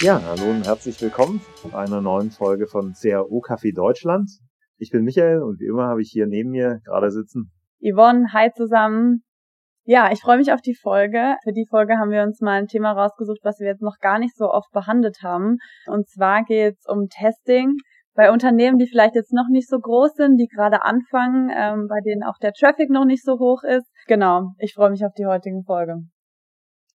Ja, hallo und herzlich willkommen zu einer neuen Folge von CRO Café Deutschland. Ich bin Michael und wie immer habe ich hier neben mir gerade sitzen Yvonne. Hi zusammen. Ja, ich freue mich auf die Folge. Für die Folge haben wir uns mal ein Thema rausgesucht, was wir jetzt noch gar nicht so oft behandelt haben. Und zwar geht es um Testing bei Unternehmen, die vielleicht jetzt noch nicht so groß sind, die gerade anfangen, ähm, bei denen auch der Traffic noch nicht so hoch ist. Genau, ich freue mich auf die heutige Folge.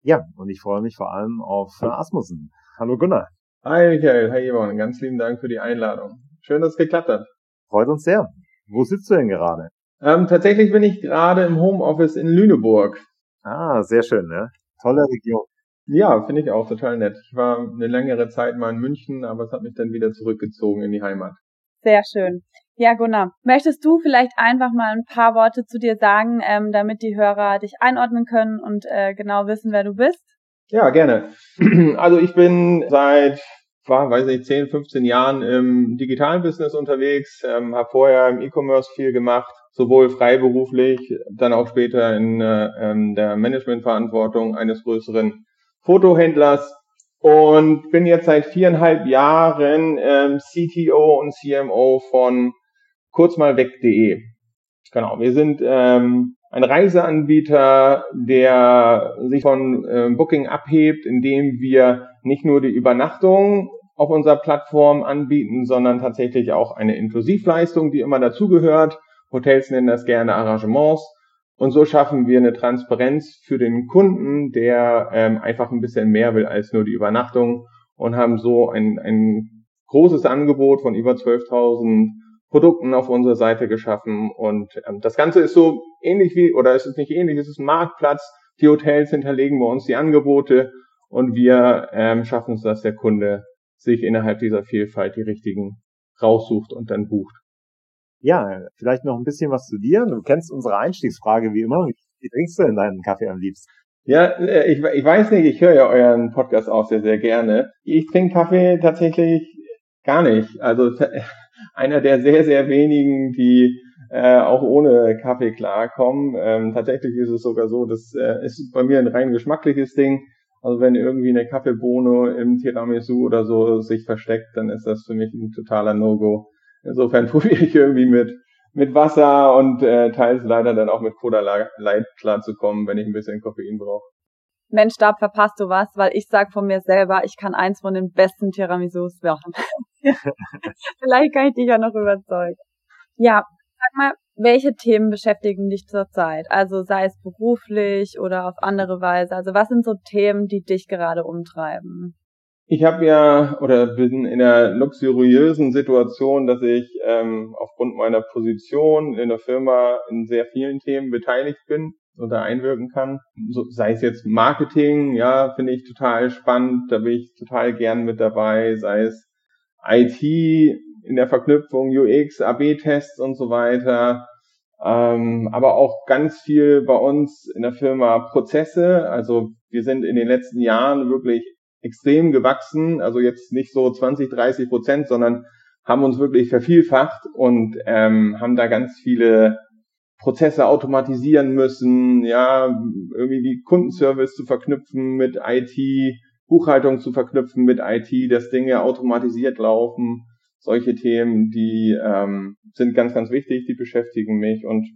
Ja, und ich freue mich vor allem auf Asmussen. Hallo Gunnar. Hi Michael, hi Yvonne, ganz lieben Dank für die Einladung. Schön, dass es geklappt hat. Freut uns sehr. Wo sitzt du denn gerade? Ähm, tatsächlich bin ich gerade im Homeoffice in Lüneburg. Ah, sehr schön, ne? Tolle Region. Ja, finde ich auch total nett. Ich war eine längere Zeit mal in München, aber es hat mich dann wieder zurückgezogen in die Heimat. Sehr schön. Ja, Gunnar, möchtest du vielleicht einfach mal ein paar Worte zu dir sagen, ähm, damit die Hörer dich einordnen können und äh, genau wissen, wer du bist? Ja, gerne. Also ich bin seit, weiß ich, 10, 15 Jahren im digitalen Business unterwegs, ähm, habe vorher im E-Commerce viel gemacht, sowohl freiberuflich, dann auch später in äh, ähm, der Managementverantwortung eines größeren Fotohändlers und bin jetzt seit viereinhalb Jahren ähm, CTO und CMO von kurzmalweg.de. Genau, wir sind ähm, ein Reiseanbieter, der sich von äh, Booking abhebt, indem wir nicht nur die Übernachtung auf unserer Plattform anbieten, sondern tatsächlich auch eine Inklusivleistung, die immer dazugehört. Hotels nennen das gerne Arrangements. Und so schaffen wir eine Transparenz für den Kunden, der ähm, einfach ein bisschen mehr will als nur die Übernachtung und haben so ein, ein großes Angebot von über 12.000 Produkten auf unserer Seite geschaffen. Und ähm, das Ganze ist so ähnlich wie, oder ist es nicht ähnlich, es ist ein Marktplatz. Die Hotels hinterlegen bei uns die Angebote und wir ähm, schaffen es, dass der Kunde sich innerhalb dieser Vielfalt die richtigen raussucht und dann bucht. Ja, vielleicht noch ein bisschen was zu dir. Du kennst unsere Einstiegsfrage wie immer. Wie trinkst du denn deinen Kaffee am liebsten? Ja, äh, ich, ich weiß nicht, ich höre ja euren Podcast auch sehr, sehr gerne. Ich trinke Kaffee tatsächlich gar nicht. Also einer der sehr, sehr wenigen, die äh, auch ohne Kaffee klarkommen. Ähm, tatsächlich ist es sogar so, das äh, ist bei mir ein rein geschmackliches Ding. Also wenn irgendwie eine Kaffeebohne im Tiramisu oder so sich versteckt, dann ist das für mich ein totaler No-Go. Insofern probiere ich irgendwie mit, mit Wasser und äh, teils leider dann auch mit Cola Light klarzukommen, wenn ich ein bisschen Koffein brauche. Mensch, da verpasst du was, weil ich sag von mir selber, ich kann eins von den besten Tiramisus machen. Vielleicht kann ich dich ja noch überzeugen. Ja, sag mal, welche Themen beschäftigen dich zurzeit? Also sei es beruflich oder auf andere Weise. Also was sind so Themen, die dich gerade umtreiben? Ich habe ja oder bin in der luxuriösen Situation, dass ich ähm, aufgrund meiner Position in der Firma in sehr vielen Themen beteiligt bin oder einwirken kann. So, sei es jetzt Marketing, ja, finde ich total spannend, da bin ich total gern mit dabei, sei es IT in der Verknüpfung, UX, AB-Tests und so weiter. Ähm, aber auch ganz viel bei uns in der Firma Prozesse. Also wir sind in den letzten Jahren wirklich extrem gewachsen, also jetzt nicht so 20, 30 Prozent, sondern haben uns wirklich vervielfacht und ähm, haben da ganz viele Prozesse automatisieren müssen, ja, irgendwie die Kundenservice zu verknüpfen mit IT, Buchhaltung zu verknüpfen mit IT, dass Dinge automatisiert laufen. Solche Themen, die ähm, sind ganz, ganz wichtig, die beschäftigen mich und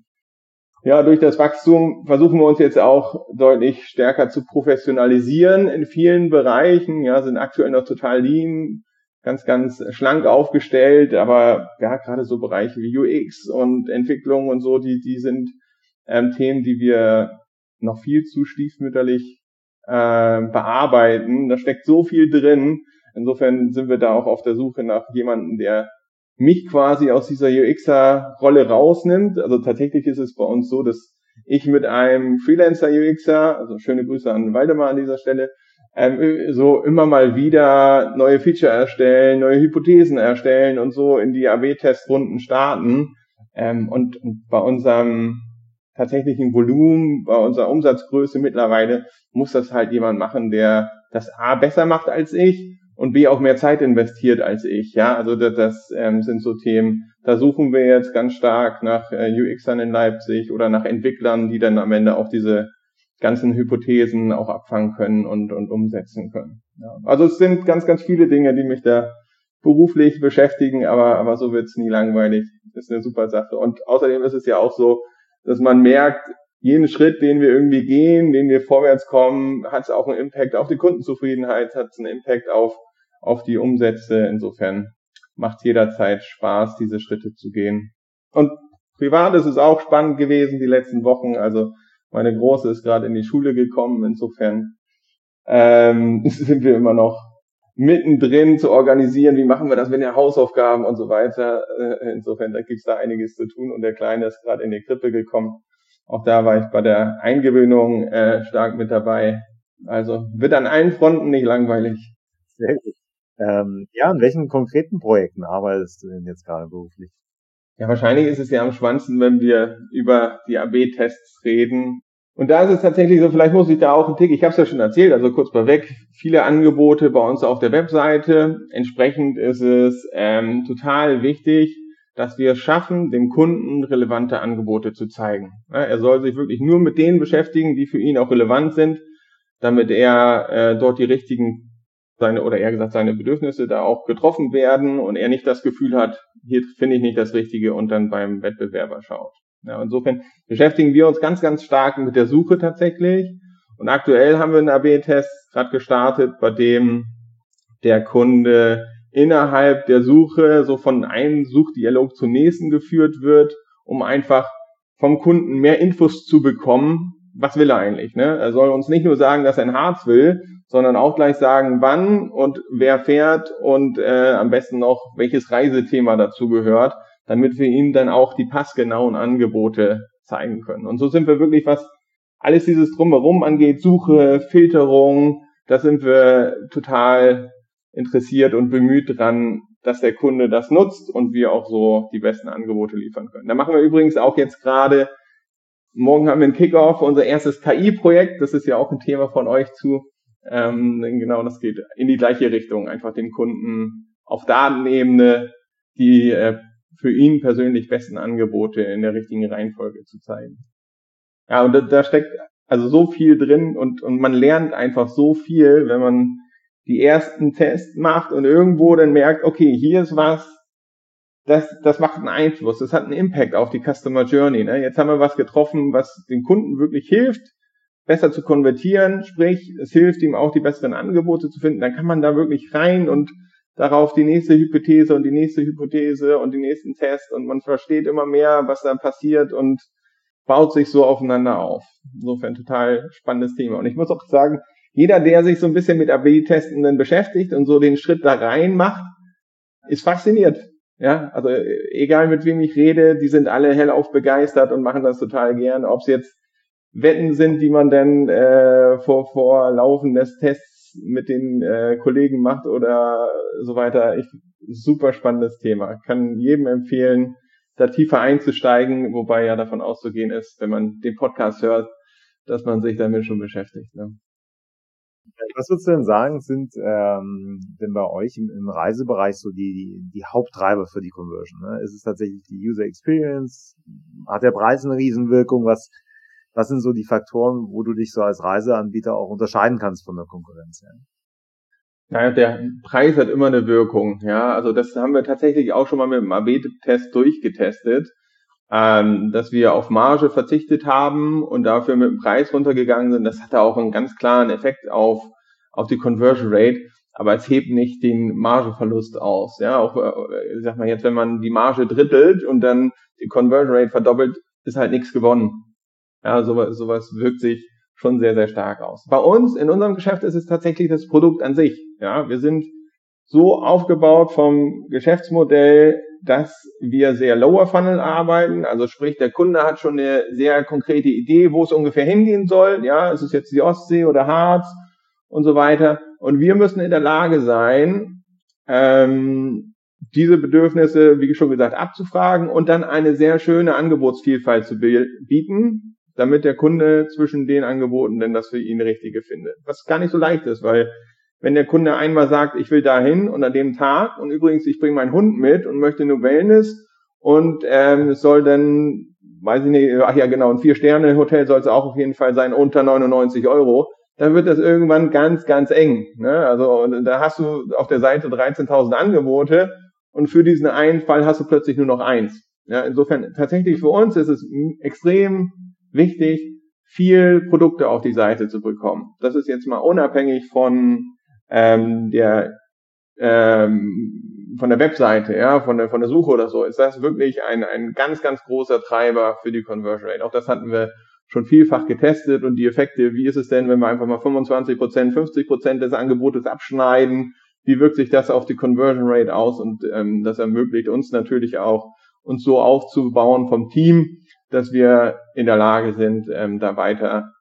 ja, durch das Wachstum versuchen wir uns jetzt auch deutlich stärker zu professionalisieren in vielen Bereichen. Ja, sind aktuell noch total lean, ganz, ganz schlank aufgestellt, aber ja, gerade so Bereiche wie UX und Entwicklung und so, die, die sind ähm, Themen, die wir noch viel zu stiefmütterlich äh, bearbeiten. Da steckt so viel drin. Insofern sind wir da auch auf der Suche nach jemandem, der mich quasi aus dieser UXer-Rolle rausnimmt. Also tatsächlich ist es bei uns so, dass ich mit einem Freelancer-UXer, also schöne Grüße an Waldemar an dieser Stelle, ähm, so immer mal wieder neue Feature erstellen, neue Hypothesen erstellen und so in die AB-Testrunden starten. Ähm, und, und bei unserem tatsächlichen Volumen, bei unserer Umsatzgröße mittlerweile muss das halt jemand machen, der das A besser macht als ich und B auch mehr Zeit investiert als ich. Ja, also das, das ähm, sind so Themen. Da suchen wir jetzt ganz stark nach äh, UXern in Leipzig oder nach Entwicklern, die dann am Ende auch diese ganzen Hypothesen auch abfangen können und, und umsetzen können. Ja. Also es sind ganz, ganz viele Dinge, die mich da beruflich beschäftigen, aber, aber so wird's nie langweilig. Das ist eine super Sache. Und außerdem ist es ja auch so, dass man merkt, jeden Schritt, den wir irgendwie gehen, den wir vorwärts kommen, hat es auch einen Impact auf die Kundenzufriedenheit, hat es einen Impact auf, auf die Umsätze. Insofern macht jederzeit Spaß, diese Schritte zu gehen. Und privat ist es auch spannend gewesen die letzten Wochen. Also meine Große ist gerade in die Schule gekommen. Insofern ähm, sind wir immer noch mittendrin zu organisieren, wie machen wir das mit den Hausaufgaben und so weiter. Äh, insofern, da gibt's da einiges zu tun und der Kleine ist gerade in die Krippe gekommen. Auch da war ich bei der Eingewöhnung äh, stark mit dabei. Also wird an allen Fronten nicht langweilig. Sehr gut. Ähm, ja, an welchen konkreten Projekten arbeitest du denn jetzt gerade beruflich? Ja, wahrscheinlich ist es ja am schwansten, wenn wir über die AB-Tests reden. Und da ist es tatsächlich so, vielleicht muss ich da auch einen Tick, ich habe es ja schon erzählt, also kurz mal weg, viele Angebote bei uns auf der Webseite. Entsprechend ist es ähm, total wichtig, dass wir es schaffen, dem Kunden relevante Angebote zu zeigen. Ja, er soll sich wirklich nur mit denen beschäftigen, die für ihn auch relevant sind, damit er äh, dort die richtigen seine oder eher gesagt seine Bedürfnisse da auch getroffen werden und er nicht das Gefühl hat, hier finde ich nicht das Richtige und dann beim Wettbewerber schaut. Ja, insofern beschäftigen wir uns ganz, ganz stark mit der Suche tatsächlich. Und aktuell haben wir einen AB-Test gerade gestartet, bei dem der Kunde innerhalb der Suche so von einem Suchdialog zum nächsten geführt wird, um einfach vom Kunden mehr Infos zu bekommen. Was will er eigentlich? Ne? Er soll uns nicht nur sagen, dass er ein Harz will, sondern auch gleich sagen, wann und wer fährt und äh, am besten noch welches Reisethema dazu gehört, damit wir ihm dann auch die passgenauen Angebote zeigen können. Und so sind wir wirklich, was alles dieses drumherum angeht, Suche, Filterung, da sind wir total interessiert und bemüht dran, dass der Kunde das nutzt und wir auch so die besten Angebote liefern können. Da machen wir übrigens auch jetzt gerade, morgen haben wir einen Kickoff, unser erstes KI-Projekt, das ist ja auch ein Thema von euch zu. Ähm, genau, das geht in die gleiche Richtung, einfach dem Kunden auf Datenebene die äh, für ihn persönlich besten Angebote in der richtigen Reihenfolge zu zeigen. Ja, und da, da steckt also so viel drin und, und man lernt einfach so viel, wenn man die ersten Tests macht und irgendwo dann merkt, okay, hier ist was, das, das macht einen Einfluss, das hat einen Impact auf die Customer Journey. Ne? Jetzt haben wir was getroffen, was dem Kunden wirklich hilft, besser zu konvertieren, sprich, es hilft ihm auch die besseren Angebote zu finden, dann kann man da wirklich rein und darauf die nächste Hypothese und die nächste Hypothese und den nächsten Test und man versteht immer mehr, was da passiert und baut sich so aufeinander auf. Insofern total spannendes Thema. Und ich muss auch sagen, jeder, der sich so ein bisschen mit AB-Testenden beschäftigt und so den Schritt da rein macht, ist fasziniert. Ja, also egal mit wem ich rede, die sind alle hellauf begeistert und machen das total gern. Ob es jetzt Wetten sind, die man dann äh, vor, vor Laufen des Tests mit den äh, Kollegen macht oder so weiter. Ich, super spannendes Thema. Kann jedem empfehlen, da tiefer einzusteigen, wobei ja davon auszugehen ist, wenn man den Podcast hört, dass man sich damit schon beschäftigt. Ne? Was würdest du denn sagen, sind ähm, denn bei euch im, im Reisebereich so die, die, die Haupttreiber für die Conversion? Ne? Ist es tatsächlich die User Experience? Hat der Preis eine Riesenwirkung? Was, was sind so die Faktoren, wo du dich so als Reiseanbieter auch unterscheiden kannst von der Konkurrenz? Ja? Naja, der Preis hat immer eine Wirkung. Ja, also das haben wir tatsächlich auch schon mal mit dem AB-Test durchgetestet ähm, dass wir auf Marge verzichtet haben und dafür mit dem Preis runtergegangen sind. Das hatte auch einen ganz klaren Effekt auf, auf die Conversion Rate, aber es hebt nicht den Margeverlust aus. Ja, auch, äh, sag mal jetzt, wenn man die Marge drittelt und dann die Conversion Rate verdoppelt, ist halt nichts gewonnen. Ja, sowas, sowas wirkt sich schon sehr, sehr stark aus. Bei uns, in unserem Geschäft ist es tatsächlich das Produkt an sich. Ja, wir sind so aufgebaut vom Geschäftsmodell, dass wir sehr lower funnel arbeiten. Also sprich, der Kunde hat schon eine sehr konkrete Idee, wo es ungefähr hingehen soll. Ja, ist es jetzt die Ostsee oder Harz und so weiter. Und wir müssen in der Lage sein, ähm, diese Bedürfnisse, wie schon gesagt, abzufragen und dann eine sehr schöne Angebotsvielfalt zu bieten, damit der Kunde zwischen den Angeboten denn das für ihn Richtige findet. Was gar nicht so leicht ist, weil wenn der Kunde einmal sagt, ich will dahin und an dem Tag und übrigens, ich bringe meinen Hund mit und möchte nur Wellness und ähm, es soll dann weiß ich nicht, ach ja genau, ein Vier-Sterne-Hotel soll es auch auf jeden Fall sein, unter 99 Euro, dann wird das irgendwann ganz, ganz eng. Ne? Also da hast du auf der Seite 13.000 Angebote und für diesen einen Fall hast du plötzlich nur noch eins. Ja, insofern tatsächlich für uns ist es extrem wichtig, viel Produkte auf die Seite zu bekommen. Das ist jetzt mal unabhängig von ähm, der ähm, von der Webseite, ja, von der von der Suche oder so. Ist das wirklich ein ein ganz ganz großer Treiber für die Conversion Rate? Auch das hatten wir schon vielfach getestet und die Effekte. Wie ist es denn, wenn wir einfach mal 25 Prozent, 50 Prozent des Angebotes abschneiden? Wie wirkt sich das auf die Conversion Rate aus? Und ähm, das ermöglicht uns natürlich auch, uns so aufzubauen vom Team, dass wir in der Lage sind, ähm, da weiter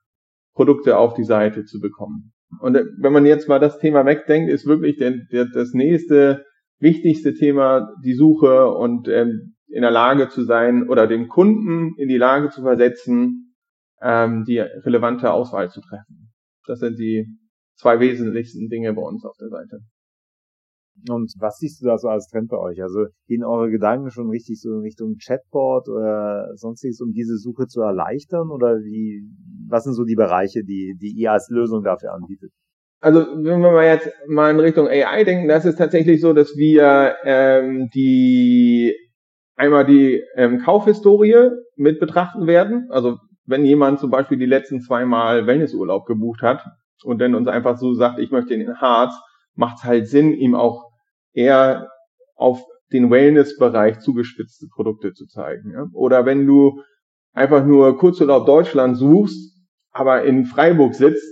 Produkte auf die Seite zu bekommen. Und äh, wenn man jetzt mal das Thema wegdenkt, ist wirklich der, der, das nächste wichtigste Thema die Suche und ähm, in der Lage zu sein oder den Kunden in die Lage zu versetzen, ähm, die relevante Auswahl zu treffen. Das sind die zwei wesentlichsten Dinge bei uns auf der Seite. Und was siehst du da so als Trend bei euch? Also gehen eure Gedanken schon richtig so in Richtung Chatbot oder sonstiges, um diese Suche zu erleichtern? Oder wie, was sind so die Bereiche, die, die ihr als Lösung dafür anbietet? Also wenn wir mal jetzt mal in Richtung AI denken, das ist tatsächlich so, dass wir ähm, die einmal die ähm, Kaufhistorie mit betrachten werden. Also wenn jemand zum Beispiel die letzten zweimal Wellnessurlaub gebucht hat und dann uns einfach so sagt, ich möchte in den Harz, macht es halt Sinn, ihm auch eher auf den Wellness-Bereich zugespitzte Produkte zu zeigen. Oder wenn du einfach nur Kurzurlaub Deutschland suchst, aber in Freiburg sitzt,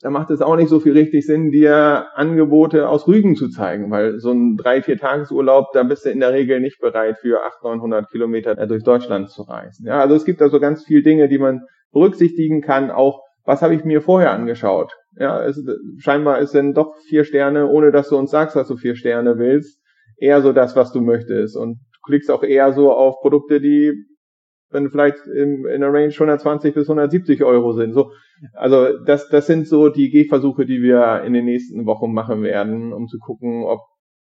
dann macht es auch nicht so viel richtig Sinn, dir Angebote aus Rügen zu zeigen, weil so ein drei, vier Tagesurlaub, da bist du in der Regel nicht bereit, für 800, 900 Kilometer durch Deutschland zu reisen. Ja, also es gibt also ganz viele Dinge, die man berücksichtigen kann, auch was habe ich mir vorher angeschaut? Ja, es, scheinbar ist denn doch vier Sterne, ohne dass du uns sagst, dass du vier Sterne willst, eher so das, was du möchtest. Und du klickst auch eher so auf Produkte, die wenn vielleicht in, in der Range 120 bis 170 Euro sind. So, also das, das sind so die Gehversuche, die wir in den nächsten Wochen machen werden, um zu gucken, ob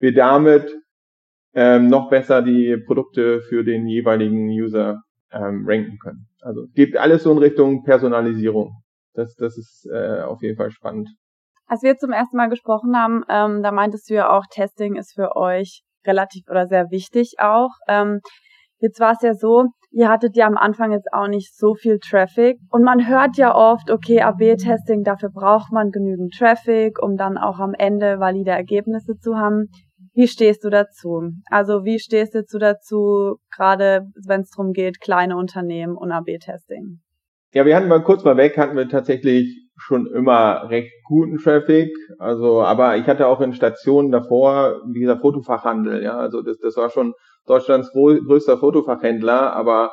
wir damit ähm, noch besser die Produkte für den jeweiligen User ähm, ranken können. Also geht alles so in Richtung Personalisierung das, das ist äh, auf jeden Fall spannend. Als wir zum ersten Mal gesprochen haben, ähm, da meintest du ja auch, Testing ist für euch relativ oder sehr wichtig auch. Ähm, jetzt war es ja so, ihr hattet ja am Anfang jetzt auch nicht so viel Traffic und man hört ja oft, okay, AB-Testing, dafür braucht man genügend Traffic, um dann auch am Ende valide Ergebnisse zu haben. Wie stehst du dazu? Also wie stehst du dazu, gerade wenn es darum geht, kleine Unternehmen und AB-Testing? Ja, wir hatten mal kurz mal weg, hatten wir tatsächlich schon immer recht guten Traffic. Also, aber ich hatte auch in Stationen davor dieser Fotofachhandel, ja. Also das, das war schon Deutschlands größter Fotofachhändler, aber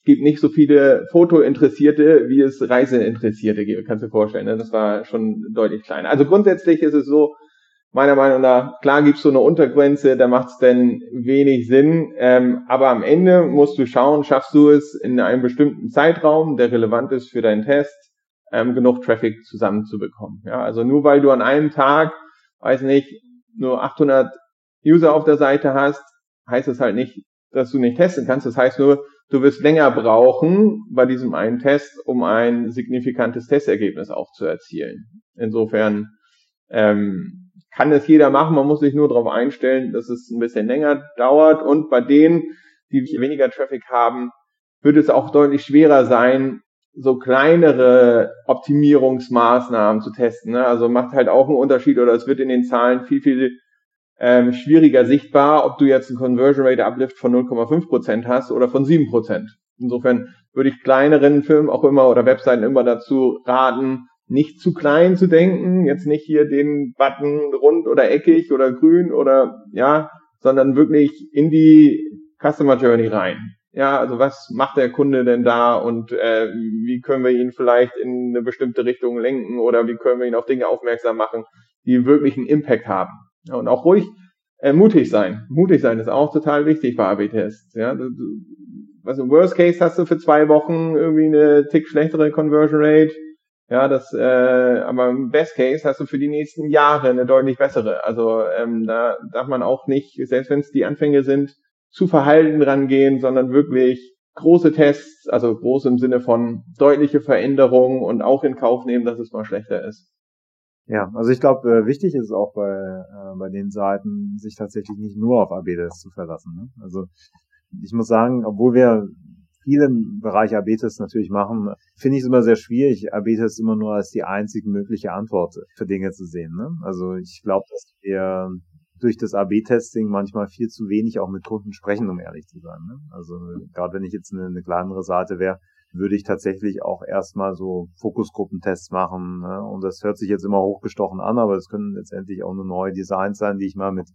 es gibt nicht so viele Fotointeressierte, wie es Reiseinteressierte gibt, kannst du dir vorstellen. Ne? Das war schon deutlich kleiner. Also grundsätzlich ist es so, meiner Meinung nach, klar gibt's so eine Untergrenze, da macht's denn wenig Sinn, ähm, aber am Ende musst du schauen, schaffst du es in einem bestimmten Zeitraum, der relevant ist für deinen Test, ähm, genug Traffic zusammenzubekommen. Ja, also nur weil du an einem Tag, weiß nicht, nur 800 User auf der Seite hast, heißt es halt nicht, dass du nicht testen kannst. Das heißt nur, du wirst länger brauchen bei diesem einen Test, um ein signifikantes Testergebnis auch zu erzielen. Insofern ähm, kann es jeder machen, man muss sich nur darauf einstellen, dass es ein bisschen länger dauert und bei denen, die weniger Traffic haben, wird es auch deutlich schwerer sein, so kleinere Optimierungsmaßnahmen zu testen. Ne? Also macht halt auch einen Unterschied oder es wird in den Zahlen viel, viel ähm, schwieriger sichtbar, ob du jetzt einen Conversion Rate Uplift von 0,5% hast oder von 7%. Insofern würde ich kleineren Firmen auch immer oder Webseiten immer dazu raten, nicht zu klein zu denken, jetzt nicht hier den Button rund oder eckig oder grün oder ja, sondern wirklich in die Customer Journey rein. Ja, also was macht der Kunde denn da und äh, wie können wir ihn vielleicht in eine bestimmte Richtung lenken oder wie können wir ihn auf Dinge aufmerksam machen, die wirklich einen Impact haben. Ja, und auch ruhig äh, mutig sein. Mutig sein ist auch total wichtig bei AB-Tests. Ja, du, im Worst Case hast du für zwei Wochen irgendwie eine tick schlechtere Conversion Rate ja, das, äh, aber im Best Case hast du für die nächsten Jahre eine deutlich bessere. Also ähm, da darf man auch nicht, selbst wenn es die Anfänge sind, zu verhalten rangehen, sondern wirklich große Tests, also groß im Sinne von deutliche Veränderungen und auch in Kauf nehmen, dass es mal schlechter ist. Ja, also ich glaube, äh, wichtig ist auch bei, äh, bei den Seiten, sich tatsächlich nicht nur auf AB-Tests zu verlassen. Ne? Also ich muss sagen, obwohl wir viel im Bereich AB-Tests natürlich machen, finde ich es immer sehr schwierig, AB-Tests immer nur als die einzige mögliche Antwort für Dinge zu sehen. Ne? Also ich glaube, dass wir durch das AB-Testing manchmal viel zu wenig auch mit Kunden sprechen, um ehrlich zu sein. Ne? Also gerade wenn ich jetzt eine, eine kleinere Seite wäre, würde ich tatsächlich auch erstmal so Fokusgruppentests machen. Ne? Und das hört sich jetzt immer hochgestochen an, aber es können letztendlich auch nur neue Designs sein, die ich mal mit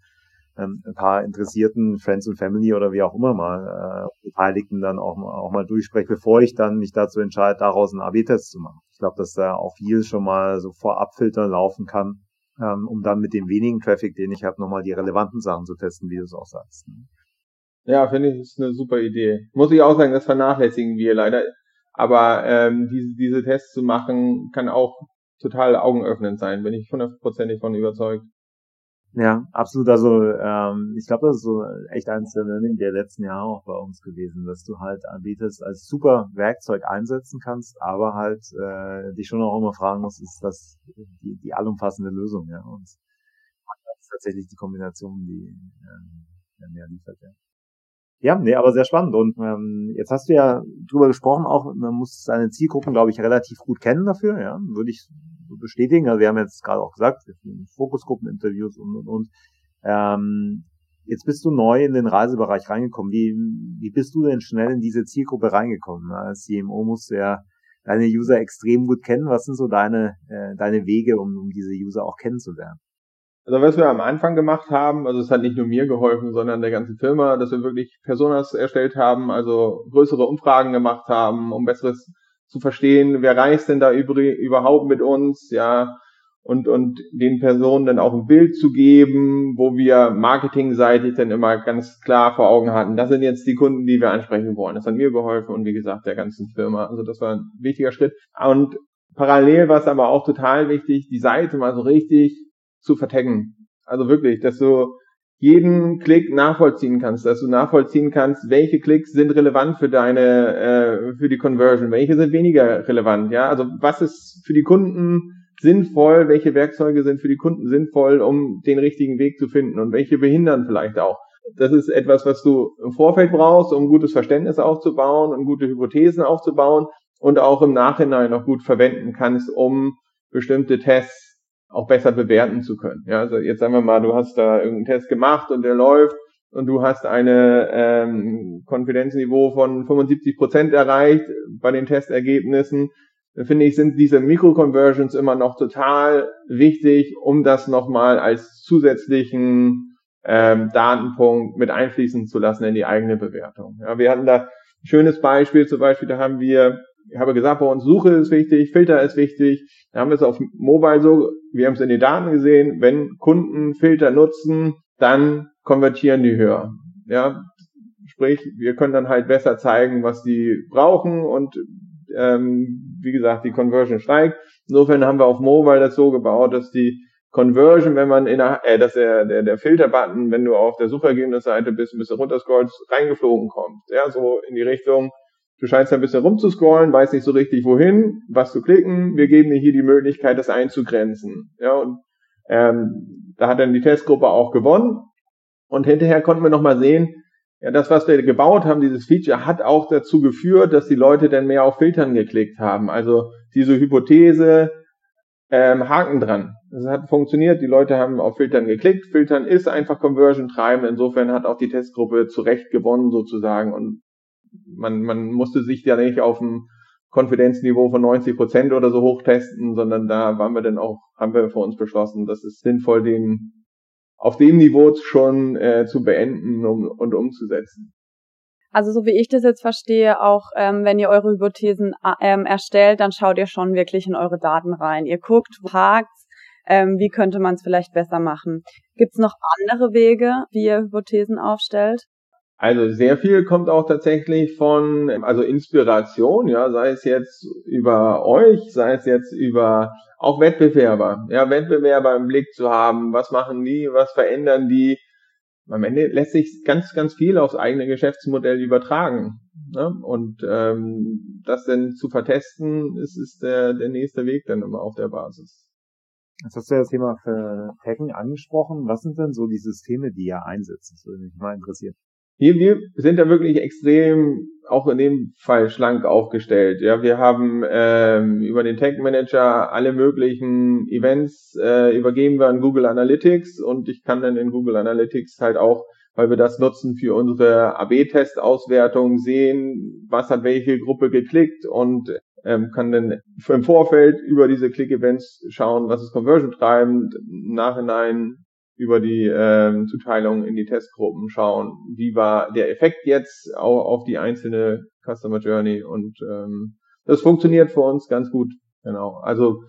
ähm, ein paar interessierten Friends und Family oder wie auch immer mal äh, Beteiligten dann auch, auch mal durchspreche, bevor ich dann mich dazu entscheide, daraus einen AB-Test zu machen. Ich glaube, dass da auch viel schon mal so vorab filtern laufen kann, ähm, um dann mit dem wenigen Traffic, den ich habe, nochmal die relevanten Sachen zu testen, wie du es auch sagst. Ne? Ja, finde ich, ist eine super Idee. Muss ich auch sagen, das vernachlässigen wir leider. Aber ähm, diese, diese Tests zu machen, kann auch total augenöffnend sein, bin ich hundertprozentig von überzeugt. Ja, absolut. Also ähm, ich glaube, das ist so echt eins der Learning der letzten Jahre auch bei uns gewesen, dass du halt anbietest als super Werkzeug einsetzen kannst, aber halt äh, dich schon auch immer fragen musst, ist das die, die allumfassende Lösung, ja. Und das ist tatsächlich die Kombination, die ähm, mehr liefert, ja. Ja, nee, aber sehr spannend. Und ähm, jetzt hast du ja drüber gesprochen, auch man muss seine Zielgruppen, glaube ich, relativ gut kennen dafür, ja, würde ich bestätigen. Also wir haben jetzt gerade auch gesagt, Fokusgruppeninterviews und und und. Ähm, jetzt bist du neu in den Reisebereich reingekommen. Wie, wie bist du denn schnell in diese Zielgruppe reingekommen? Als CMO musst du ja deine User extrem gut kennen. Was sind so deine, äh, deine Wege, um, um diese User auch kennenzulernen? Also was wir am Anfang gemacht haben, also es hat nicht nur mir geholfen, sondern der ganzen Firma, dass wir wirklich Personas erstellt haben, also größere Umfragen gemacht haben, um besseres zu verstehen, wer reist denn da überhaupt mit uns, ja, und, und den Personen dann auch ein Bild zu geben, wo wir marketingseitig dann immer ganz klar vor Augen hatten, das sind jetzt die Kunden, die wir ansprechen wollen. Das hat mir geholfen und wie gesagt der ganzen Firma. Also das war ein wichtiger Schritt. Und parallel war es aber auch total wichtig, die Seite mal so richtig zu vertaggen. Also wirklich, dass du jeden Klick nachvollziehen kannst, dass du nachvollziehen kannst, welche Klicks sind relevant für deine, äh, für die Conversion, welche sind weniger relevant, ja, also was ist für die Kunden sinnvoll, welche Werkzeuge sind für die Kunden sinnvoll, um den richtigen Weg zu finden und welche behindern vielleicht auch. Das ist etwas, was du im Vorfeld brauchst, um gutes Verständnis aufzubauen und gute Hypothesen aufzubauen und auch im Nachhinein noch gut verwenden kannst, um bestimmte Tests auch besser bewerten zu können. Ja, also jetzt sagen wir mal, du hast da irgendeinen Test gemacht und der läuft und du hast eine ähm, Konfidenzniveau von 75 Prozent erreicht bei den Testergebnissen, dann finde ich, sind diese Mikroconversions immer noch total wichtig, um das nochmal als zusätzlichen ähm, Datenpunkt mit einfließen zu lassen in die eigene Bewertung. Ja, wir hatten da ein schönes Beispiel, zum Beispiel, da haben wir ich habe gesagt, bei uns Suche ist wichtig, Filter ist wichtig. Da haben wir es auf Mobile so, wir haben es in den Daten gesehen, wenn Kunden Filter nutzen, dann konvertieren die höher. Ja, sprich, wir können dann halt besser zeigen, was die brauchen und ähm, wie gesagt, die Conversion steigt. Insofern haben wir auf Mobile das so gebaut, dass die Conversion, wenn man in der, äh, dass der, der, der Filterbutton, wenn du auf der Suchergebnisseite bist, ein bisschen runterscrollst, reingeflogen kommt. Ja, so in die Richtung, Du scheinst ein bisschen rumzuscrollen, weißt nicht so richtig wohin, was zu klicken. Wir geben dir hier die Möglichkeit, das einzugrenzen. Ja, und ähm, da hat dann die Testgruppe auch gewonnen. Und hinterher konnten wir nochmal sehen, ja, das, was wir gebaut haben, dieses Feature, hat auch dazu geführt, dass die Leute dann mehr auf Filtern geklickt haben. Also diese Hypothese, ähm, Haken dran. Das hat funktioniert, die Leute haben auf Filtern geklickt. Filtern ist einfach Conversion treiben. Insofern hat auch die Testgruppe zu Recht gewonnen sozusagen und man, man musste sich ja nicht auf ein Konfidenzniveau von 90 Prozent oder so hochtesten, sondern da waren wir dann auch, haben wir für uns beschlossen, dass es sinnvoll, den auf dem Niveau schon äh, zu beenden um, und umzusetzen. Also so wie ich das jetzt verstehe, auch ähm, wenn ihr eure Hypothesen ähm, erstellt, dann schaut ihr schon wirklich in eure Daten rein. Ihr guckt, fragt, ähm, wie könnte man es vielleicht besser machen. Gibt es noch andere Wege, wie ihr Hypothesen aufstellt? Also sehr viel kommt auch tatsächlich von, also Inspiration, ja, sei es jetzt über euch, sei es jetzt über auch Wettbewerber, ja, Wettbewerber im Blick zu haben, was machen die, was verändern die, am Ende lässt sich ganz, ganz viel aufs eigene Geschäftsmodell übertragen. Ne? Und ähm, das dann zu vertesten, ist, ist der, der nächste Weg dann immer auf der Basis. Jetzt hast du ja das Thema für Taggen angesprochen. Was sind denn so die Systeme, die ihr einsetzt? Das würde mich mal interessieren. Wir, wir sind da wirklich extrem auch in dem Fall schlank aufgestellt. Ja, wir haben ähm, über den Tag Manager alle möglichen Events äh, übergeben wir an Google Analytics und ich kann dann in Google Analytics halt auch, weil wir das nutzen für unsere AB-Test-Auswertung, sehen, was hat welche Gruppe geklickt und ähm, kann dann im Vorfeld über diese Click-Events schauen, was ist Conversion treibend, im Nachhinein über die ähm, Zuteilung in die Testgruppen schauen, wie war der Effekt jetzt auch auf die einzelne Customer Journey und ähm, das funktioniert für uns ganz gut. Genau. Also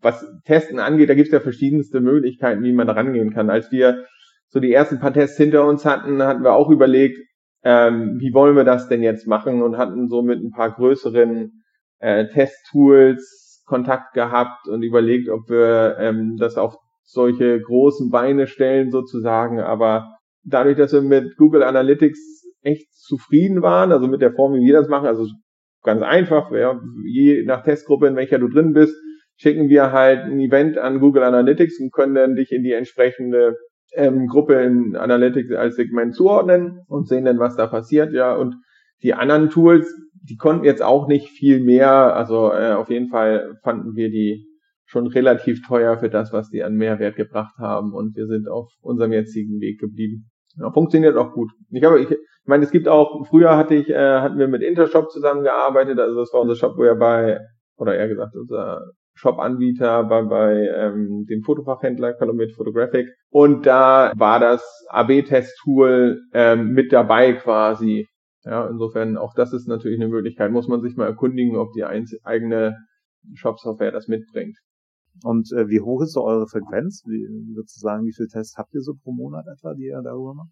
was Testen angeht, da gibt es ja verschiedenste Möglichkeiten, wie man da rangehen kann. Als wir so die ersten paar Tests hinter uns hatten, hatten wir auch überlegt, ähm, wie wollen wir das denn jetzt machen und hatten so mit ein paar größeren äh, Testtools Kontakt gehabt und überlegt, ob wir ähm, das auf solche großen Beine stellen sozusagen. Aber dadurch, dass wir mit Google Analytics echt zufrieden waren, also mit der Form, wie wir das machen, also ganz einfach, ja, je nach Testgruppe, in welcher du drin bist, schicken wir halt ein Event an Google Analytics und können dann dich in die entsprechende ähm, Gruppe in Analytics als Segment zuordnen und sehen dann, was da passiert, ja. Und die anderen Tools, die konnten jetzt auch nicht viel mehr, also äh, auf jeden Fall fanden wir die schon relativ teuer für das, was die an Mehrwert gebracht haben und wir sind auf unserem jetzigen Weg geblieben. Ja, funktioniert auch gut. Ich habe, ich, ich meine, es gibt auch, früher hatte ich, äh, hatten wir mit Intershop zusammengearbeitet, also das war unser Shop, wo ja bei, oder eher gesagt, unser Shop-Anbieter bei, bei ähm, dem Fotofachhändler Calumet Photographic. Und da war das AB-Test-Tool ähm, mit dabei quasi. Ja, insofern auch das ist natürlich eine Möglichkeit. Muss man sich mal erkundigen, ob die eigene Shop-Software das mitbringt. Und äh, wie hoch ist so eure Frequenz? Wie, würdest du sagen, wie viele Tests habt ihr so pro Monat etwa, die ihr darüber macht?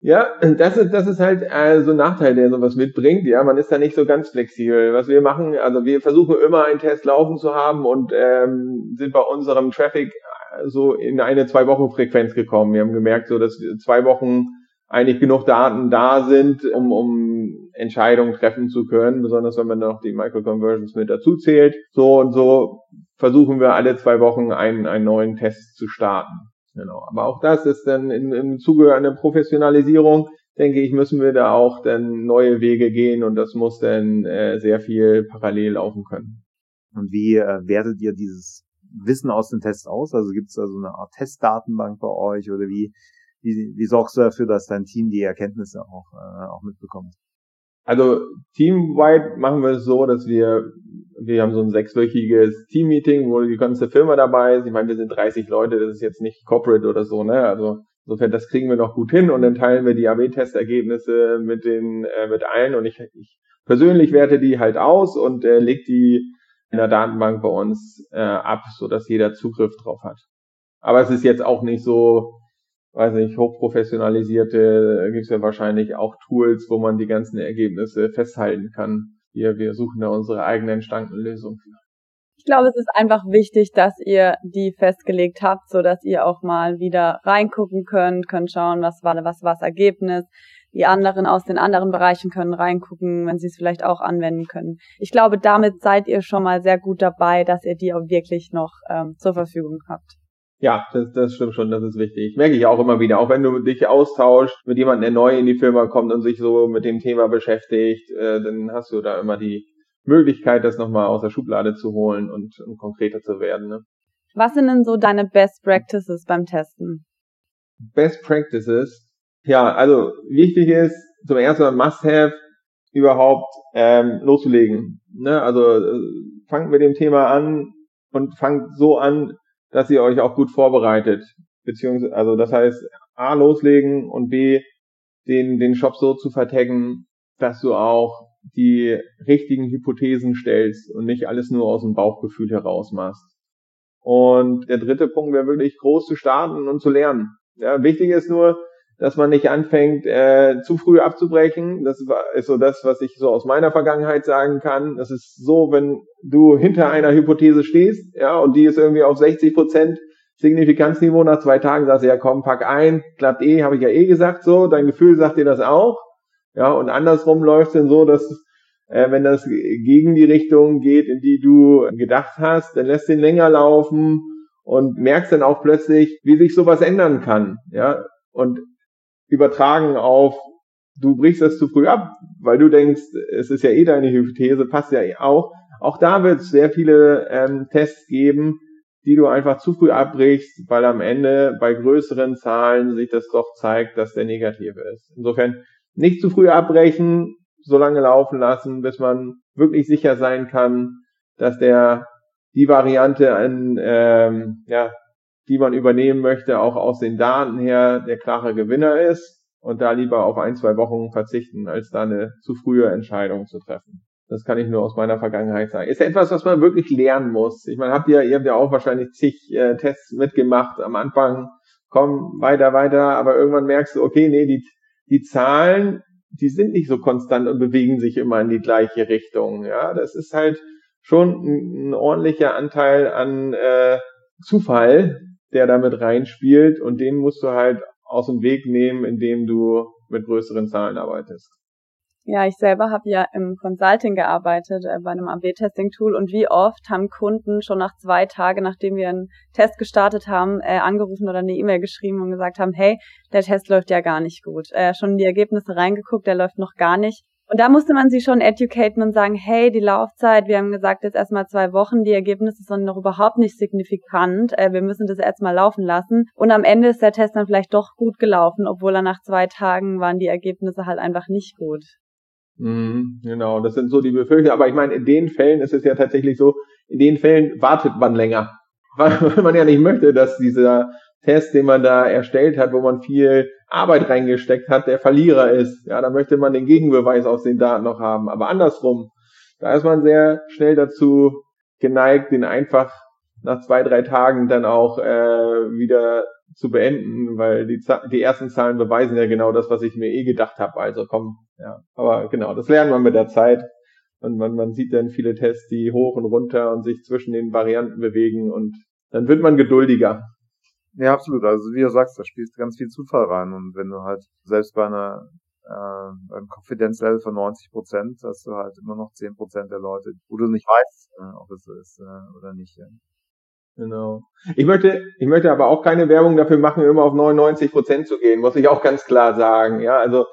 Ja, das ist, das ist halt äh, so ein Nachteil, der sowas mitbringt. Ja, man ist da nicht so ganz flexibel. Was wir machen, also wir versuchen immer einen Test laufen zu haben und ähm, sind bei unserem Traffic äh, so in eine zwei Wochen Frequenz gekommen. Wir haben gemerkt, so dass zwei Wochen eigentlich genug Daten da sind, um, um Entscheidungen treffen zu können, besonders wenn man noch die Microconversions mit dazu zählt. So und so versuchen wir alle zwei Wochen einen, einen neuen Test zu starten. Genau. Aber auch das ist dann in, im Zuge einer Professionalisierung, denke ich, müssen wir da auch dann neue Wege gehen und das muss dann äh, sehr viel parallel laufen können. Und wie äh, wertet ihr dieses Wissen aus den Tests aus? Also gibt es da so eine Art Testdatenbank bei euch oder wie, wie, wie sorgst du dafür, dass dein Team die Erkenntnisse auch, äh, auch mitbekommt? Also teamwide machen wir es so, dass wir, wir haben so ein sechswöchiges Teammeeting, wo die ganze Firma dabei ist. Ich meine, wir sind 30 Leute, das ist jetzt nicht Corporate oder so, ne? Also insofern, das kriegen wir noch gut hin und dann teilen wir die AB-Testergebnisse mit den, äh, mit allen und ich, ich persönlich werte die halt aus und äh, leg die in der Datenbank bei uns äh, ab, so dass jeder Zugriff drauf hat. Aber es ist jetzt auch nicht so, weiß nicht, hochprofessionalisierte, gibt es ja wahrscheinlich auch Tools, wo man die ganzen Ergebnisse festhalten kann. Wir, wir suchen da unsere eigene entstandene Lösung für. Ich glaube, es ist einfach wichtig, dass ihr die festgelegt habt, so dass ihr auch mal wieder reingucken könnt, könnt schauen, was war, was war das Ergebnis. Die anderen aus den anderen Bereichen können reingucken, wenn sie es vielleicht auch anwenden können. Ich glaube, damit seid ihr schon mal sehr gut dabei, dass ihr die auch wirklich noch ähm, zur Verfügung habt. Ja, das, das stimmt schon, das ist wichtig. Merke ich auch immer wieder. Auch wenn du dich austauschst mit jemandem, der neu in die Firma kommt und sich so mit dem Thema beschäftigt, äh, dann hast du da immer die Möglichkeit, das nochmal aus der Schublade zu holen und, und konkreter zu werden. Ne? Was sind denn so deine Best Practices beim Testen? Best Practices? Ja, also wichtig ist zum ersten Must-Have überhaupt ähm, loszulegen. Ne? Also äh, fangt mit dem Thema an und fangt so an, dass ihr euch auch gut vorbereitet. Beziehungsweise, also das heißt, A, loslegen und B, den, den Shop so zu vertaggen, dass du auch die richtigen Hypothesen stellst und nicht alles nur aus dem Bauchgefühl heraus machst. Und der dritte Punkt wäre wirklich groß zu starten und zu lernen. Ja, wichtig ist nur, dass man nicht anfängt, äh, zu früh abzubrechen. Das ist so das, was ich so aus meiner Vergangenheit sagen kann. Das ist so, wenn du hinter einer Hypothese stehst, ja, und die ist irgendwie auf 60 Prozent Signifikanzniveau nach zwei Tagen sagst du, ja komm, pack ein, klappt eh, habe ich ja eh gesagt so, dein Gefühl sagt dir das auch. Ja, und andersrum läuft es dann so, dass äh, wenn das gegen die Richtung geht, in die du gedacht hast, dann lässt den länger laufen und merkst dann auch plötzlich, wie sich sowas ändern kann. Ja, und übertragen auf, du brichst das zu früh ab, weil du denkst, es ist ja eh deine Hypothese, passt ja eh auch. Auch da wird es sehr viele ähm, Tests geben, die du einfach zu früh abbrichst, weil am Ende bei größeren Zahlen sich das doch zeigt, dass der negative ist. Insofern nicht zu früh abbrechen, so lange laufen lassen, bis man wirklich sicher sein kann, dass der die Variante an, ähm, ja, die man übernehmen möchte, auch aus den Daten her der klare Gewinner ist und da lieber auf ein, zwei Wochen verzichten, als da eine zu frühe Entscheidung zu treffen. Das kann ich nur aus meiner Vergangenheit sagen. Ist etwas, was man wirklich lernen muss. Ich meine, habt ihr, ihr habt ja auch wahrscheinlich zig äh, Tests mitgemacht am Anfang. Komm, weiter, weiter, aber irgendwann merkst du, okay, nee, die, die Zahlen, die sind nicht so konstant und bewegen sich immer in die gleiche Richtung. Ja, das ist halt schon ein, ein ordentlicher Anteil an äh, Zufall, der damit reinspielt und den musst du halt aus dem Weg nehmen, indem du mit größeren Zahlen arbeitest. Ja, ich selber habe ja im Consulting gearbeitet, äh, bei einem AB-Testing-Tool und wie oft haben Kunden schon nach zwei Tagen, nachdem wir einen Test gestartet haben, äh, angerufen oder eine E-Mail geschrieben und gesagt haben, hey, der Test läuft ja gar nicht gut. Äh, schon in die Ergebnisse reingeguckt, der läuft noch gar nicht. Und da musste man sie schon educaten und sagen, hey, die Laufzeit, wir haben gesagt, jetzt erstmal zwei Wochen, die Ergebnisse sind noch überhaupt nicht signifikant, äh, wir müssen das erstmal laufen lassen. Und am Ende ist der Test dann vielleicht doch gut gelaufen, obwohl er nach zwei Tagen waren die Ergebnisse halt einfach nicht gut. Mhm, genau, das sind so die Befürchtungen. Aber ich meine, in den Fällen ist es ja tatsächlich so, in den Fällen wartet man länger. Weil man ja nicht möchte, dass dieser Test, den man da erstellt hat, wo man viel Arbeit reingesteckt hat, der Verlierer ist. Ja, da möchte man den Gegenbeweis aus den Daten noch haben. Aber andersrum, da ist man sehr schnell dazu geneigt, den einfach nach zwei, drei Tagen dann auch äh, wieder zu beenden, weil die, die ersten Zahlen beweisen ja genau das, was ich mir eh gedacht habe. Also komm, ja. Aber genau, das lernt man mit der Zeit. Und man, man sieht dann viele Tests, die hoch und runter und sich zwischen den Varianten bewegen und dann wird man geduldiger. Ja, absolut. Also wie du sagst, da spielt ganz viel Zufall rein. Und wenn du halt selbst bei einer äh, einem Konfidenzlevel von 90 Prozent hast du halt immer noch 10 Prozent der Leute, wo du nicht weißt, äh, ob es so ist äh, oder nicht. Ja. Genau. Ich möchte, ich möchte aber auch keine Werbung dafür machen, immer auf 99 Prozent zu gehen, muss ich auch ganz klar sagen. Ja, also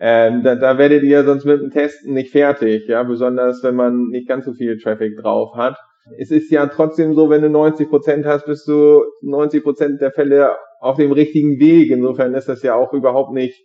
ähm, da, da werdet ihr sonst mit dem Testen nicht fertig, ja, besonders wenn man nicht ganz so viel Traffic drauf hat. Es ist ja trotzdem so, wenn du 90 Prozent hast, bist du 90 Prozent der Fälle auf dem richtigen Weg. Insofern ist das ja auch überhaupt nicht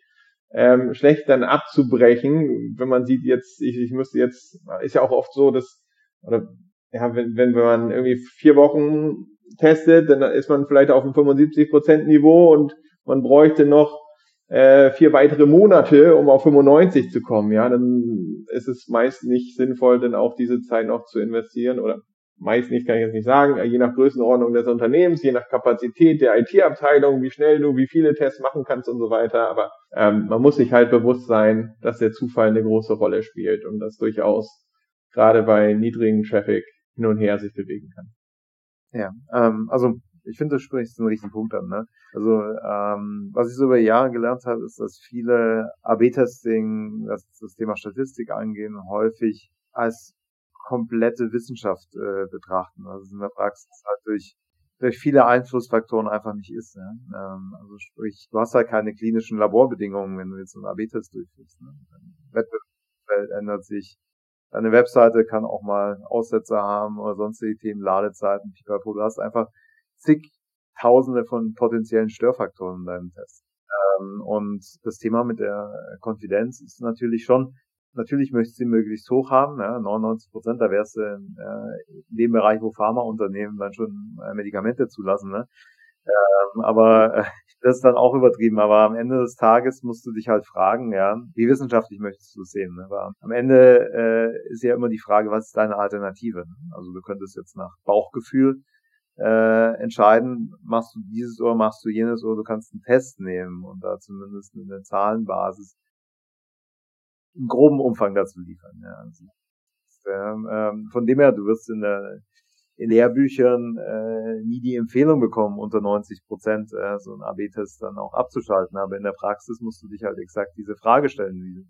ähm, schlecht dann abzubrechen, wenn man sieht jetzt, ich, ich müsste jetzt, ist ja auch oft so, dass, oder ja, wenn, wenn man irgendwie vier Wochen testet, dann ist man vielleicht auf dem 75 Prozent Niveau und man bräuchte noch äh, vier weitere Monate, um auf 95 zu kommen. Ja, dann ist es meist nicht sinnvoll, dann auch diese Zeit noch zu investieren oder meist nicht, kann ich jetzt nicht sagen, je nach Größenordnung des Unternehmens, je nach Kapazität der IT-Abteilung, wie schnell du wie viele Tests machen kannst und so weiter. Aber ähm, man muss sich halt bewusst sein, dass der Zufall eine große Rolle spielt und das durchaus gerade bei niedrigen Traffic hin und her sich bewegen kann. Ja, ähm, also ich finde, du sprichst einen richtigen Punkt an. Ne? Also ähm, was ich so über Jahre gelernt habe, ist, dass viele AB-Testing, das, das Thema Statistik angehen, häufig als komplette Wissenschaft äh, betrachten. Also in der Praxis halt durch durch viele Einflussfaktoren einfach nicht ist. Ne? Ähm, also sprich, du hast halt keine klinischen Laborbedingungen, wenn du jetzt einen AB-Test durchführst. Ne? Wettbewerbsfeld ändert sich, Deine Webseite kann auch mal Aussetzer haben oder sonstige Themen, Ladezeiten, pipapo. Du hast einfach zig Tausende von potenziellen Störfaktoren in deinem Test. Ähm, und das Thema mit der Konfidenz ist natürlich schon, natürlich möchtest du sie möglichst hoch haben, ja, 99 Prozent, da wärst du in, äh, in dem Bereich, wo Pharmaunternehmen dann schon äh, Medikamente zulassen, ne? Ähm, aber äh, das ist dann auch übertrieben. Aber am Ende des Tages musst du dich halt fragen, ja, wie wissenschaftlich möchtest du es sehen? Ne? Aber am Ende äh, ist ja immer die Frage, was ist deine Alternative? Ne? Also du könntest jetzt nach Bauchgefühl äh, entscheiden, machst du dieses oder machst du jenes oder du kannst einen Test nehmen und da zumindest eine Zahlenbasis im groben Umfang dazu liefern. Ja. Also, ähm, ähm, von dem her, du wirst in der in Lehrbüchern äh, nie die Empfehlung bekommen, unter 90 Prozent äh, so einen AB-Test dann auch abzuschalten. Aber in der Praxis musst du dich halt exakt diese Frage stellen, die du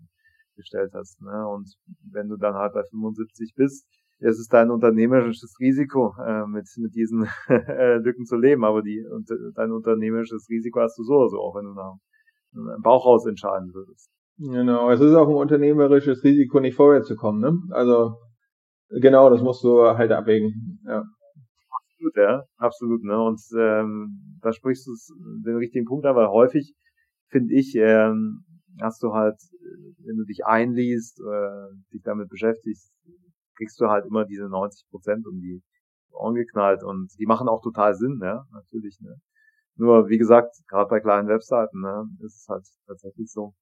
gestellt hast. Ne? Und wenn du dann halt bei 75 bist, ist es dein unternehmerisches Risiko, äh, mit, mit diesen Lücken zu leben. Aber die, dein unternehmerisches Risiko hast du so oder so, auch wenn du nach einem Bauch raus entscheiden würdest. Genau, es ist auch ein unternehmerisches Risiko, nicht vorwärts zu kommen. Ne? Also Genau, das musst du halt abwägen. Ja. Absolut, ja, absolut. Ne? Und ähm, da sprichst du den richtigen Punkt an, weil häufig finde ich, ähm, hast du halt, wenn du dich einliest, äh, dich damit beschäftigst, kriegst du halt immer diese 90 Prozent um die Ohren geknallt und die machen auch total Sinn, ja, natürlich. Ne? Nur wie gesagt, gerade bei kleinen Webseiten, ne, ist es halt tatsächlich so,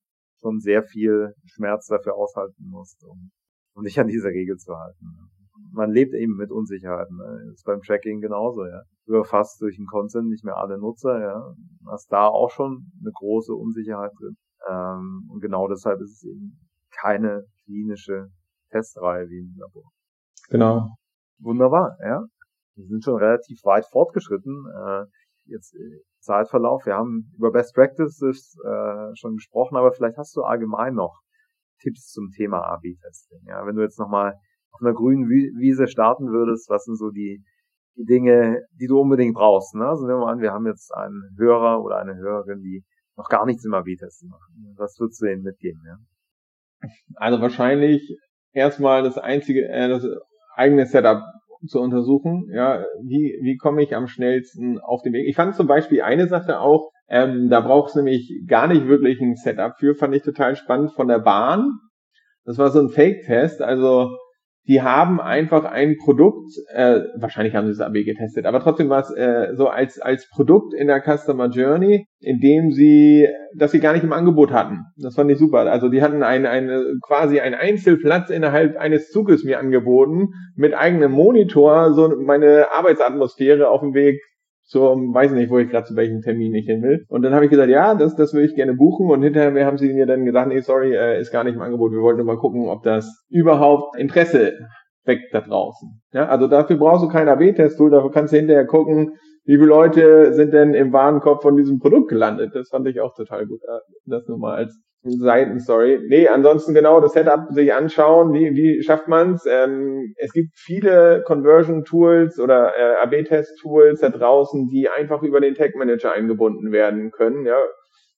schon sehr viel Schmerz dafür aushalten musst, um um sich an diese Regel zu halten. Man lebt eben mit Unsicherheiten. Ne? Ist beim Tracking genauso, ja. Du erfasst durch den Content nicht mehr alle Nutzer, ja. Hast da auch schon eine große Unsicherheit drin. Ähm, und genau deshalb ist es eben keine klinische Testreihe wie im Labor. Genau. Wunderbar, ja. Wir sind schon relativ weit fortgeschritten. Äh, jetzt äh, Zeitverlauf. Wir haben über Best Practices äh, schon gesprochen, aber vielleicht hast du allgemein noch Tipps zum Thema A-B-Testing? Ja, wenn du jetzt nochmal auf einer grünen Wiese starten würdest, was sind so die, die Dinge, die du unbedingt brauchst? Ne? Also nehmen wir mal an, wir haben jetzt einen Hörer oder eine Hörerin, die noch gar nichts im A-B-Testen machen. Was würdest du denen mitgeben? Ja? Also wahrscheinlich erstmal das einzige, äh, das eigene Setup zu untersuchen. Ja, wie, wie komme ich am schnellsten auf den Weg? Ich fand zum Beispiel eine Sache auch, ähm, da braucht es nämlich gar nicht wirklich ein Setup für, fand ich total spannend von der Bahn. Das war so ein Fake-Test, also die haben einfach ein Produkt, äh, wahrscheinlich haben sie das AB getestet, aber trotzdem war es äh, so als, als Produkt in der Customer Journey, in dem sie, das sie gar nicht im Angebot hatten. Das fand ich super. Also die hatten ein, ein, quasi einen Einzelplatz innerhalb eines Zuges mir angeboten, mit eigenem Monitor, so meine Arbeitsatmosphäre auf dem Weg zum, weiß nicht, wo ich gerade zu welchem Termin nicht hin will. Und dann habe ich gesagt, ja, das, das würde ich gerne buchen. Und hinterher haben sie mir dann gesagt, nee, sorry, äh, ist gar nicht im Angebot. Wir wollten nur mal gucken, ob das überhaupt Interesse weckt da draußen. Ja, also dafür brauchst du kein AB-Test-Tool, dafür kannst du hinterher gucken, wie viele Leute sind denn im Warenkorb von diesem Produkt gelandet. Das fand ich auch total gut. Das nur mal als Seitenstory. Nee, ansonsten genau das Setup sich anschauen, wie, wie schafft man's? Ähm, es gibt viele Conversion-Tools oder äh, AB-Test-Tools da draußen, die einfach über den Tag Manager eingebunden werden können. Ja,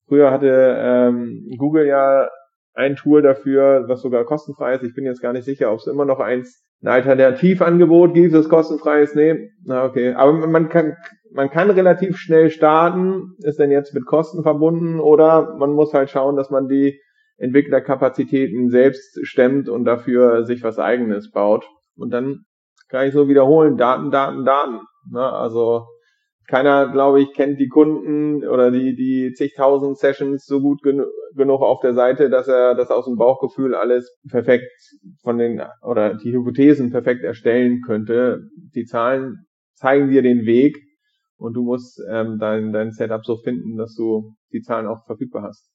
früher hatte ähm, Google ja ein Tool dafür, was sogar kostenfrei ist. Ich bin jetzt gar nicht sicher, ob es immer noch eins ein Alternativangebot gibt, das kostenfrei ist. Nee, na okay. Aber man kann man kann relativ schnell starten, ist denn jetzt mit Kosten verbunden oder man muss halt schauen, dass man die Entwicklerkapazitäten selbst stemmt und dafür sich was eigenes baut. Und dann kann ich so wiederholen, Daten, Daten, Daten. Ne? Also keiner, glaube ich, kennt die Kunden oder die, die zigtausend Sessions so gut gen genug auf der Seite, dass er das aus dem Bauchgefühl alles perfekt von den oder die Hypothesen perfekt erstellen könnte. Die Zahlen zeigen dir den Weg und du musst ähm, dein, dein Setup so finden, dass du die Zahlen auch verfügbar hast.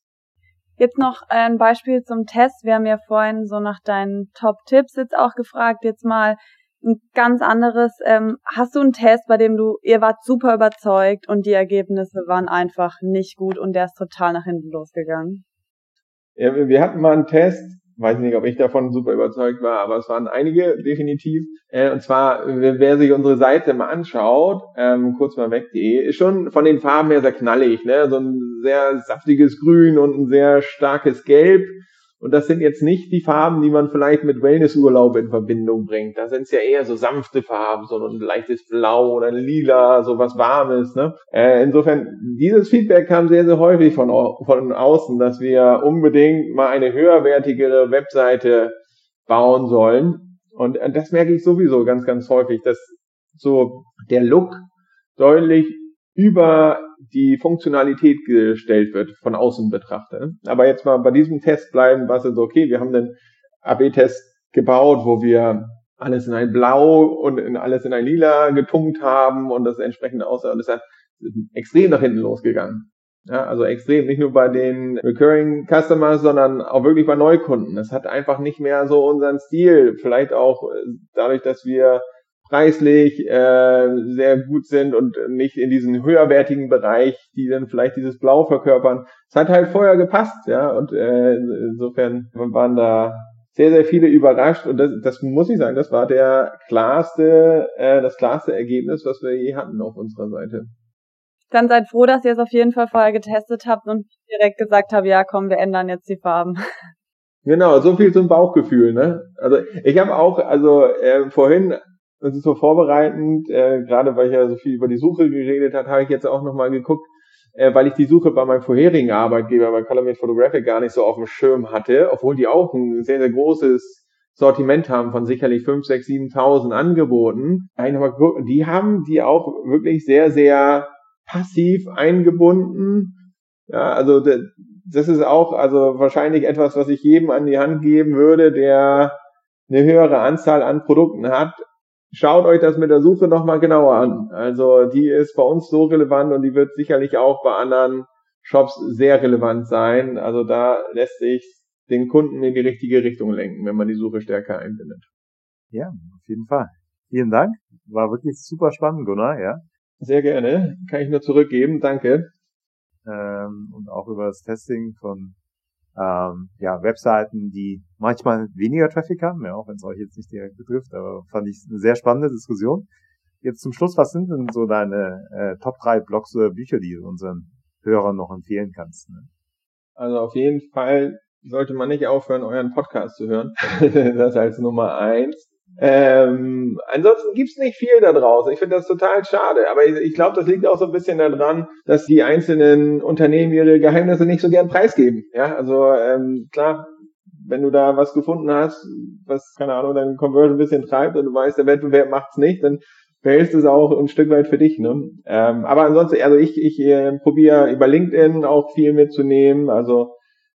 Jetzt noch ein Beispiel zum Test. Wir haben ja vorhin so nach deinen Top-Tipps jetzt auch gefragt. Jetzt mal ein ganz anderes. Ähm, hast du einen Test, bei dem du, ihr wart super überzeugt und die Ergebnisse waren einfach nicht gut und der ist total nach hinten losgegangen? Ja, wir hatten mal einen Test, weiß nicht, ob ich davon super überzeugt war, aber es waren einige definitiv. Äh, und zwar, wer sich unsere Seite mal anschaut, ähm, kurz mal weg.de, ist schon von den Farben her sehr knallig, ne? So ein sehr saftiges Grün und ein sehr starkes Gelb. Und das sind jetzt nicht die Farben, die man vielleicht mit Wellnessurlaub in Verbindung bringt. Da sind es ja eher so sanfte Farben, so ein leichtes Blau oder Lila, so was Warmes. Ne? Äh, insofern, dieses Feedback kam sehr, sehr häufig von, von außen, dass wir unbedingt mal eine höherwertigere Webseite bauen sollen. Und äh, das merke ich sowieso ganz, ganz häufig, dass so der Look deutlich über die Funktionalität gestellt wird, von außen betrachtet. Aber jetzt mal bei diesem Test bleiben, was ist okay, wir haben den AB-Test gebaut, wo wir alles in ein Blau und in alles in ein Lila getunkt haben und das entsprechende aussah. Und das ist extrem nach hinten losgegangen. Ja, also extrem, nicht nur bei den Recurring Customers, sondern auch wirklich bei Neukunden. Es hat einfach nicht mehr so unseren Stil. Vielleicht auch dadurch, dass wir preislich äh, sehr gut sind und nicht in diesen höherwertigen Bereich, die dann vielleicht dieses Blau verkörpern. Es hat halt vorher gepasst, ja, und äh, insofern waren da sehr, sehr viele überrascht und das, das muss ich sagen, das war der klarste, äh, das klarste Ergebnis, was wir je hatten auf unserer Seite. Dann seid froh, dass ihr es auf jeden Fall vorher getestet habt und direkt gesagt habt, ja komm, wir ändern jetzt die Farben. Genau, so viel zum Bauchgefühl, ne? Also ich habe auch, also äh, vorhin ist so vorbereitend, äh, gerade weil ich ja so viel über die Suche geredet habe, habe ich jetzt auch nochmal geguckt, äh, weil ich die Suche bei meinem vorherigen Arbeitgeber, bei Calumet Photographic, gar nicht so auf dem Schirm hatte, obwohl die auch ein sehr, sehr großes Sortiment haben von sicherlich 5, 6, 7.000 Angeboten. Die haben die auch wirklich sehr, sehr passiv eingebunden. Ja, also das ist auch also wahrscheinlich etwas, was ich jedem an die Hand geben würde, der eine höhere Anzahl an Produkten hat, schaut euch das mit der Suche nochmal genauer an. Also die ist bei uns so relevant und die wird sicherlich auch bei anderen Shops sehr relevant sein. Also da lässt sich den Kunden in die richtige Richtung lenken, wenn man die Suche stärker einbindet. Ja, auf jeden Fall. Vielen Dank. War wirklich super spannend, Gunnar, ja. Sehr gerne. Kann ich nur zurückgeben. Danke. Ähm, und auch über das Testing von ähm, ja, Webseiten, die manchmal weniger Traffic haben, ja, auch wenn es euch jetzt nicht direkt betrifft, aber fand ich eine sehr spannende Diskussion. Jetzt zum Schluss, was sind denn so deine äh, Top 3 Blogs oder Bücher, die du unseren Hörern noch empfehlen kannst? Ne? Also auf jeden Fall sollte man nicht aufhören, euren Podcast zu hören. das als Nummer eins. Ähm, ansonsten gibt's nicht viel da draußen. Ich finde das total schade. Aber ich, ich glaube, das liegt auch so ein bisschen daran, dass die einzelnen Unternehmen ihre Geheimnisse nicht so gern preisgeben. Ja, also ähm, klar, wenn du da was gefunden hast, was, keine Ahnung, dein Conversion ein bisschen treibt und du weißt, der Wettbewerb macht's nicht, dann behältst du es auch ein Stück weit für dich. Ne? Ähm, aber ansonsten, also ich, ich äh, probiere über LinkedIn auch viel mitzunehmen. Also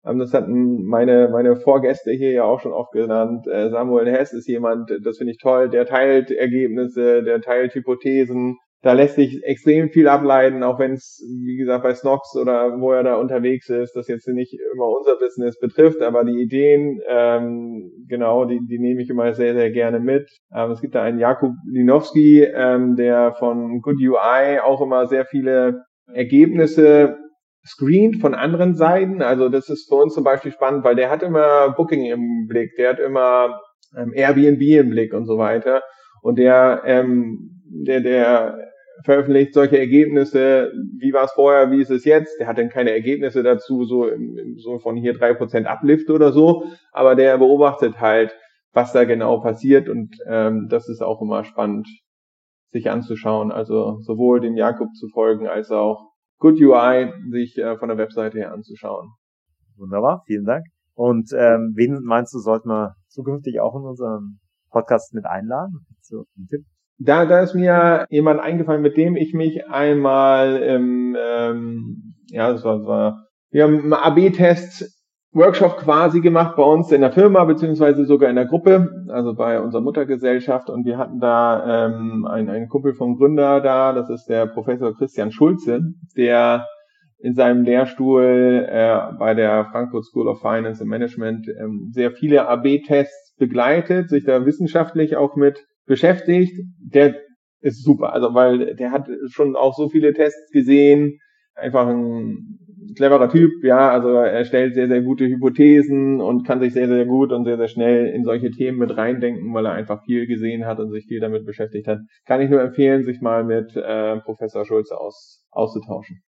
das hatten meine, meine Vorgäste hier ja auch schon oft genannt. Äh, Samuel Hess ist jemand, das finde ich toll, der teilt Ergebnisse, der teilt Hypothesen. Da lässt sich extrem viel ableiten, auch wenn es, wie gesagt, bei Snox oder wo er da unterwegs ist, das jetzt nicht immer unser Business betrifft, aber die Ideen, ähm, genau, die, die nehme ich immer sehr, sehr gerne mit. Ähm, es gibt da einen Jakub Linowski, ähm, der von Good UI auch immer sehr viele Ergebnisse screent von anderen Seiten. Also das ist für uns zum Beispiel spannend, weil der hat immer Booking im Blick, der hat immer ähm, Airbnb im Blick und so weiter. Und der, ähm, der, der veröffentlicht solche Ergebnisse, wie war es vorher, wie ist es jetzt. Der hat dann keine Ergebnisse dazu, so, so von hier drei Prozent Uplift oder so, aber der beobachtet halt, was da genau passiert und ähm, das ist auch immer spannend, sich anzuschauen. Also sowohl dem Jakob zu folgen, als auch Good UI sich äh, von der Webseite her anzuschauen. Wunderbar, vielen Dank. Und ähm, wen meinst du, sollten wir zukünftig auch in unserem Podcast mit einladen? So, ein Tipp? Da, da ist mir jemand eingefallen, mit dem ich mich einmal im, ähm, ja, das war, das war wir haben AB-Tests Workshop quasi gemacht bei uns in der Firma, beziehungsweise sogar in der Gruppe, also bei unserer Muttergesellschaft. Und wir hatten da ähm, einen, einen Kumpel vom Gründer da, das ist der Professor Christian Schulze, der in seinem Lehrstuhl äh, bei der Frankfurt School of Finance and Management ähm, sehr viele AB-Tests begleitet, sich da wissenschaftlich auch mit beschäftigt. Der ist super, also weil der hat schon auch so viele Tests gesehen, einfach ein cleverer Typ, ja, also er stellt sehr, sehr gute Hypothesen und kann sich sehr, sehr gut und sehr, sehr schnell in solche Themen mit reindenken, weil er einfach viel gesehen hat und sich viel damit beschäftigt hat. Kann ich nur empfehlen, sich mal mit äh, Professor Schulze aus, auszutauschen.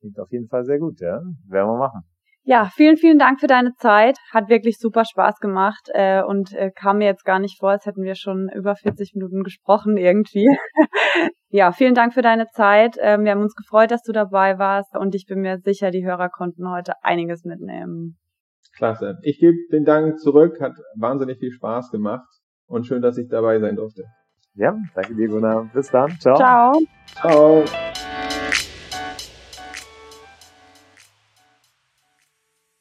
Klingt auf jeden Fall sehr gut, ja. Werden wir machen. Ja, vielen, vielen Dank für deine Zeit. Hat wirklich super Spaß gemacht äh, und äh, kam mir jetzt gar nicht vor, als hätten wir schon über 40 Minuten gesprochen irgendwie. ja, vielen Dank für deine Zeit. Ähm, wir haben uns gefreut, dass du dabei warst und ich bin mir sicher, die Hörer konnten heute einiges mitnehmen. Klasse. Ich gebe den Dank zurück. Hat wahnsinnig viel Spaß gemacht und schön, dass ich dabei sein durfte. Ja, danke dir, Gunnar. Bis dann. Ciao. Ciao. Ciao.